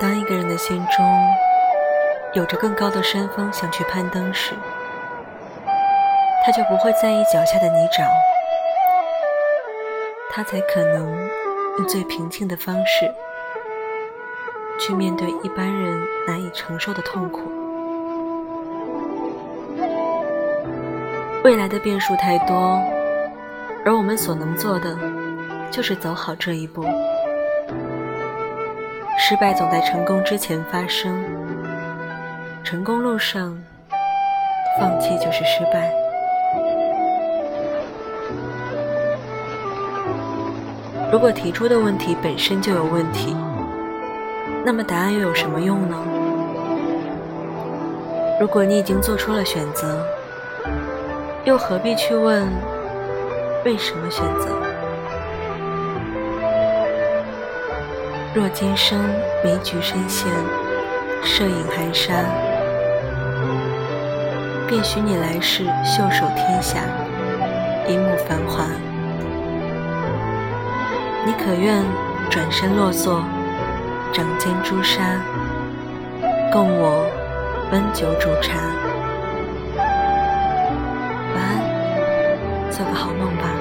当一个人的心中有着更高的山峰想去攀登时，他就不会在意脚下的泥沼，他才可能用最平静的方式去面对一般人难以承受的痛苦。未来的变数太多，而我们所能做的就是走好这一步。失败总在成功之前发生，成功路上放弃就是失败。如果提出的问题本身就有问题，那么答案又有什么用呢？如果你已经做出了选择，又何必去问为什么选择？若今生梅菊深陷，摄影寒沙，便许你来世袖手天下，一目繁华。你可愿转身落座，掌间朱砂，共我温酒煮茶？晚安，做个好梦吧。